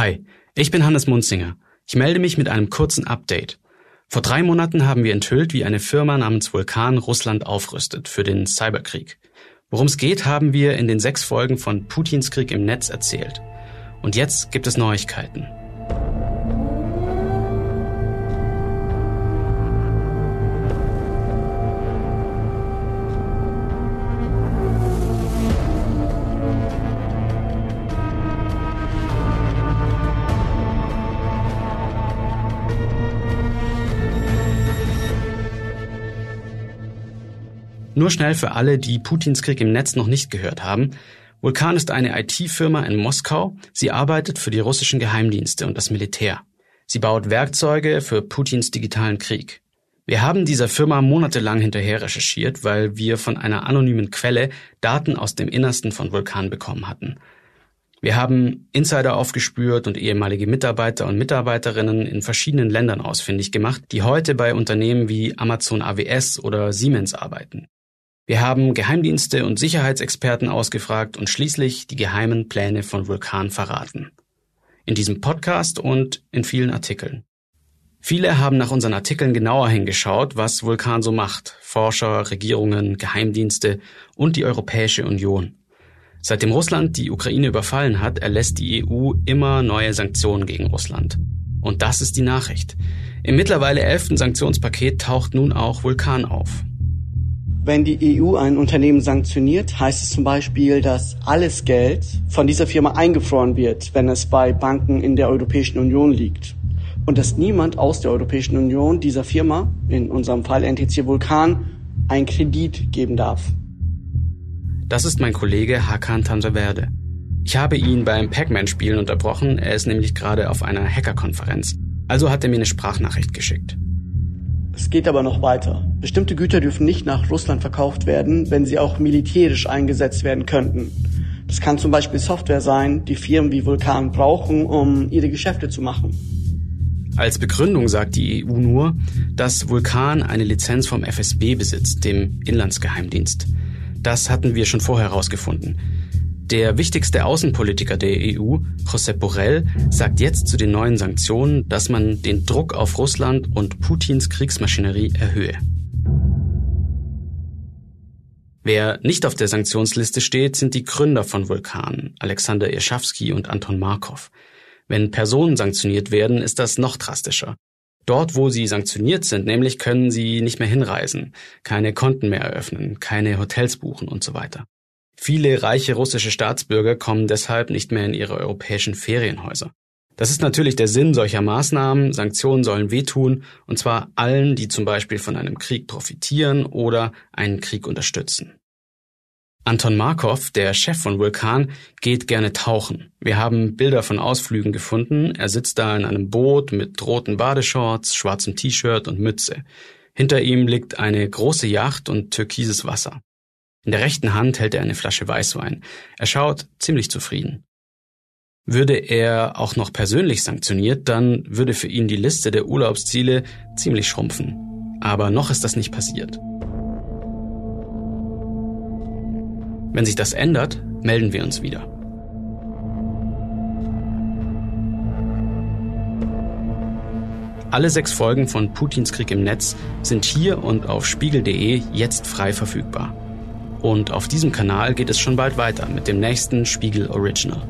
Hi, ich bin Hannes Munzinger. Ich melde mich mit einem kurzen Update. Vor drei Monaten haben wir enthüllt, wie eine Firma namens Vulkan Russland aufrüstet für den Cyberkrieg. Worum es geht, haben wir in den sechs Folgen von Putins Krieg im Netz erzählt. Und jetzt gibt es Neuigkeiten. Nur schnell für alle, die Putins Krieg im Netz noch nicht gehört haben. Vulkan ist eine IT-Firma in Moskau. Sie arbeitet für die russischen Geheimdienste und das Militär. Sie baut Werkzeuge für Putins digitalen Krieg. Wir haben dieser Firma monatelang hinterher recherchiert, weil wir von einer anonymen Quelle Daten aus dem Innersten von Vulkan bekommen hatten. Wir haben Insider aufgespürt und ehemalige Mitarbeiter und Mitarbeiterinnen in verschiedenen Ländern ausfindig gemacht, die heute bei Unternehmen wie Amazon AWS oder Siemens arbeiten. Wir haben Geheimdienste und Sicherheitsexperten ausgefragt und schließlich die geheimen Pläne von Vulkan verraten. In diesem Podcast und in vielen Artikeln. Viele haben nach unseren Artikeln genauer hingeschaut, was Vulkan so macht. Forscher, Regierungen, Geheimdienste und die Europäische Union. Seitdem Russland die Ukraine überfallen hat, erlässt die EU immer neue Sanktionen gegen Russland. Und das ist die Nachricht. Im mittlerweile elften Sanktionspaket taucht nun auch Vulkan auf. Wenn die EU ein Unternehmen sanktioniert, heißt es zum Beispiel, dass alles Geld von dieser Firma eingefroren wird, wenn es bei Banken in der Europäischen Union liegt. Und dass niemand aus der Europäischen Union dieser Firma, in unserem Fall NTC Vulkan, einen Kredit geben darf. Das ist mein Kollege Hakan Tanzaverde. Ich habe ihn beim Pac-Man-Spielen unterbrochen, er ist nämlich gerade auf einer Hackerkonferenz. Also hat er mir eine Sprachnachricht geschickt. Es geht aber noch weiter. Bestimmte Güter dürfen nicht nach Russland verkauft werden, wenn sie auch militärisch eingesetzt werden könnten. Das kann zum Beispiel Software sein, die Firmen wie Vulkan brauchen, um ihre Geschäfte zu machen. Als Begründung sagt die EU nur, dass Vulkan eine Lizenz vom FSB besitzt, dem Inlandsgeheimdienst. Das hatten wir schon vorher herausgefunden. Der wichtigste Außenpolitiker der EU, Josep Borrell, sagt jetzt zu den neuen Sanktionen, dass man den Druck auf Russland und Putins Kriegsmaschinerie erhöhe. Wer nicht auf der Sanktionsliste steht, sind die Gründer von Vulkan, Alexander Irschawski und Anton Markov. Wenn Personen sanktioniert werden, ist das noch drastischer. Dort, wo sie sanktioniert sind, nämlich können sie nicht mehr hinreisen, keine Konten mehr eröffnen, keine Hotels buchen und so weiter. Viele reiche russische Staatsbürger kommen deshalb nicht mehr in ihre europäischen Ferienhäuser. Das ist natürlich der Sinn solcher Maßnahmen. Sanktionen sollen wehtun, und zwar allen, die zum Beispiel von einem Krieg profitieren oder einen Krieg unterstützen. Anton Markov, der Chef von Vulkan, geht gerne tauchen. Wir haben Bilder von Ausflügen gefunden. Er sitzt da in einem Boot mit roten Badeshorts, schwarzem T-Shirt und Mütze. Hinter ihm liegt eine große Yacht und türkises Wasser. In der rechten Hand hält er eine Flasche Weißwein. Er schaut ziemlich zufrieden. Würde er auch noch persönlich sanktioniert, dann würde für ihn die Liste der Urlaubsziele ziemlich schrumpfen. Aber noch ist das nicht passiert. Wenn sich das ändert, melden wir uns wieder. Alle sechs Folgen von Putins Krieg im Netz sind hier und auf spiegel.de jetzt frei verfügbar. Und auf diesem Kanal geht es schon bald weiter mit dem nächsten Spiegel Original.